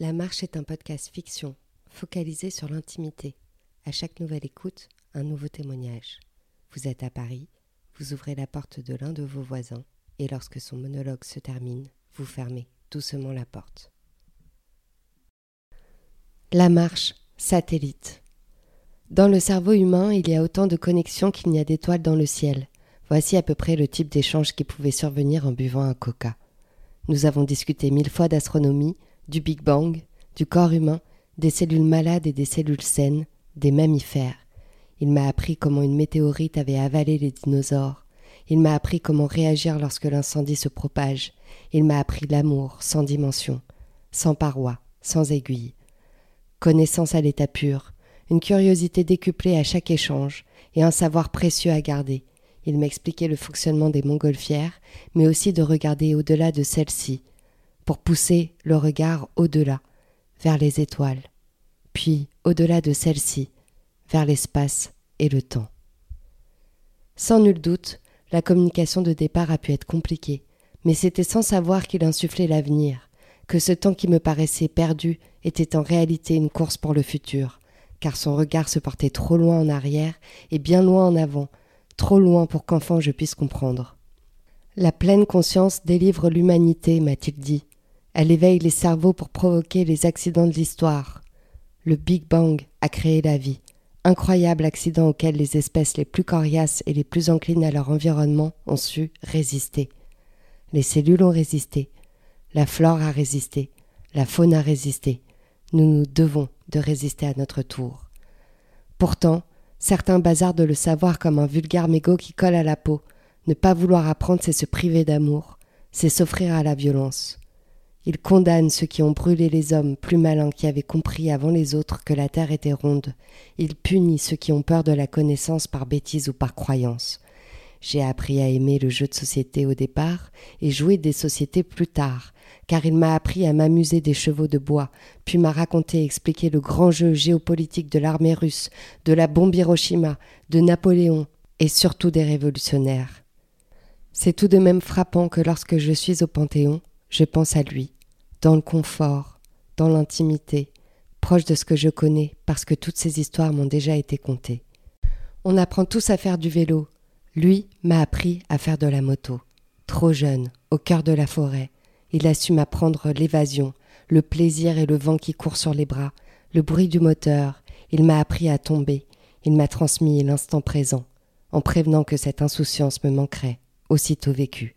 La Marche est un podcast fiction, focalisé sur l'intimité. À chaque nouvelle écoute, un nouveau témoignage. Vous êtes à Paris, vous ouvrez la porte de l'un de vos voisins, et lorsque son monologue se termine, vous fermez doucement la porte. La marche, satellite. Dans le cerveau humain, il y a autant de connexions qu'il n'y a d'étoiles dans le ciel. Voici à peu près le type d'échange qui pouvait survenir en buvant un coca. Nous avons discuté mille fois d'astronomie, du Big Bang, du corps humain, des cellules malades et des cellules saines, des mammifères. Il m'a appris comment une météorite avait avalé les dinosaures. Il m'a appris comment réagir lorsque l'incendie se propage. Il m'a appris l'amour sans dimension, sans paroi, sans aiguille. Connaissance à l'état pur, une curiosité décuplée à chaque échange et un savoir précieux à garder. Il m'expliquait le fonctionnement des montgolfières, mais aussi de regarder au-delà de celles-ci, pour pousser le regard au-delà, vers les étoiles, puis au-delà de celles-ci, vers l'espace et le temps. Sans nul doute, la communication de départ a pu être compliquée, mais c'était sans savoir qu'il insufflait l'avenir, que ce temps qui me paraissait perdu était en réalité une course pour le futur, car son regard se portait trop loin en arrière et bien loin en avant, trop loin pour qu'enfant je puisse comprendre. La pleine conscience délivre l'humanité, m'a-t-il dit. Elle éveille les cerveaux pour provoquer les accidents de l'histoire. Le Big Bang a créé la vie. Incroyable accident auquel les espèces les plus coriaces et les plus enclines à leur environnement ont su résister. Les cellules ont résisté. La flore a résisté. La faune a résisté. Nous nous devons de résister à notre tour. Pourtant, Certains bazardent le savoir comme un vulgaire mégot qui colle à la peau. Ne pas vouloir apprendre, c'est se priver d'amour, c'est s'offrir à la violence. Ils condamnent ceux qui ont brûlé les hommes plus malins qui avaient compris avant les autres que la terre était ronde. Ils punissent ceux qui ont peur de la connaissance par bêtise ou par croyance. J'ai appris à aimer le jeu de société au départ et jouer des sociétés plus tard, car il m'a appris à m'amuser des chevaux de bois, puis m'a raconté et expliqué le grand jeu géopolitique de l'armée russe, de la bombe Hiroshima, de Napoléon et surtout des révolutionnaires. C'est tout de même frappant que lorsque je suis au Panthéon, je pense à lui, dans le confort, dans l'intimité, proche de ce que je connais, parce que toutes ces histoires m'ont déjà été contées. On apprend tous à faire du vélo, lui m'a appris à faire de la moto. Trop jeune, au cœur de la forêt, il a su m'apprendre l'évasion, le plaisir et le vent qui court sur les bras, le bruit du moteur. Il m'a appris à tomber. Il m'a transmis l'instant présent, en prévenant que cette insouciance me manquerait, aussitôt vécue.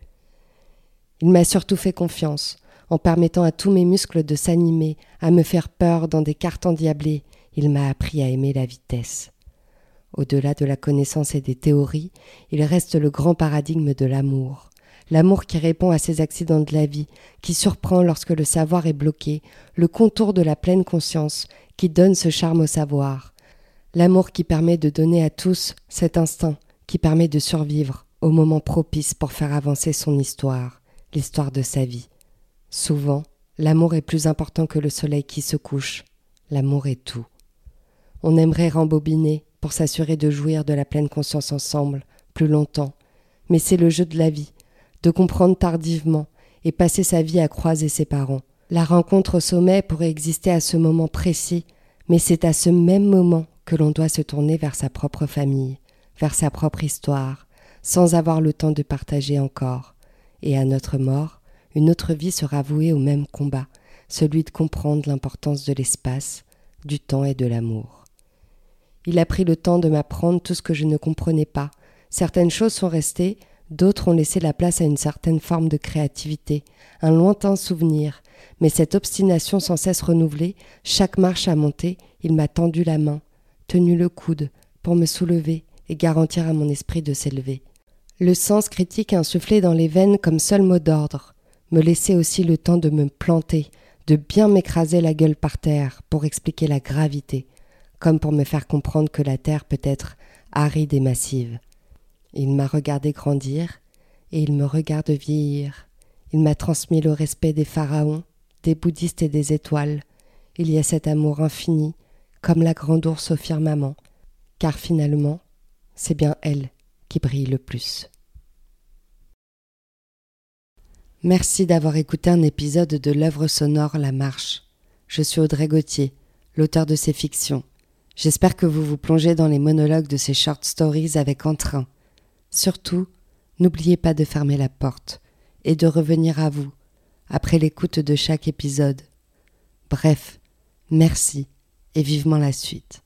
Il m'a surtout fait confiance, en permettant à tous mes muscles de s'animer, à me faire peur dans des cartes endiablées. Il m'a appris à aimer la vitesse. Au-delà de la connaissance et des théories, il reste le grand paradigme de l'amour. L'amour qui répond à ces accidents de la vie, qui surprend lorsque le savoir est bloqué, le contour de la pleine conscience, qui donne ce charme au savoir. L'amour qui permet de donner à tous cet instinct, qui permet de survivre au moment propice pour faire avancer son histoire, l'histoire de sa vie. Souvent, l'amour est plus important que le soleil qui se couche. L'amour est tout. On aimerait rembobiner, pour s'assurer de jouir de la pleine conscience ensemble, plus longtemps. Mais c'est le jeu de la vie, de comprendre tardivement et passer sa vie à croiser ses parents. La rencontre au sommet pourrait exister à ce moment précis, mais c'est à ce même moment que l'on doit se tourner vers sa propre famille, vers sa propre histoire, sans avoir le temps de partager encore. Et à notre mort, une autre vie sera vouée au même combat, celui de comprendre l'importance de l'espace, du temps et de l'amour. Il a pris le temps de m'apprendre tout ce que je ne comprenais pas. Certaines choses sont restées, d'autres ont laissé la place à une certaine forme de créativité, un lointain souvenir. Mais cette obstination sans cesse renouvelée, chaque marche à monter, il m'a tendu la main, tenu le coude, pour me soulever et garantir à mon esprit de s'élever. Le sens critique insufflé dans les veines comme seul mot d'ordre, me laissait aussi le temps de me planter, de bien m'écraser la gueule par terre pour expliquer la gravité, comme pour me faire comprendre que la terre peut être aride et massive. Il m'a regardé grandir, et il me regarde vieillir. Il m'a transmis le respect des pharaons, des bouddhistes et des étoiles. Il y a cet amour infini, comme la grande ours au firmament, car finalement, c'est bien elle qui brille le plus. Merci d'avoir écouté un épisode de l'œuvre sonore La Marche. Je suis Audrey Gauthier, l'auteur de ces fictions. J'espère que vous vous plongez dans les monologues de ces short stories avec entrain. Surtout, n'oubliez pas de fermer la porte et de revenir à vous après l'écoute de chaque épisode. Bref, merci et vivement la suite.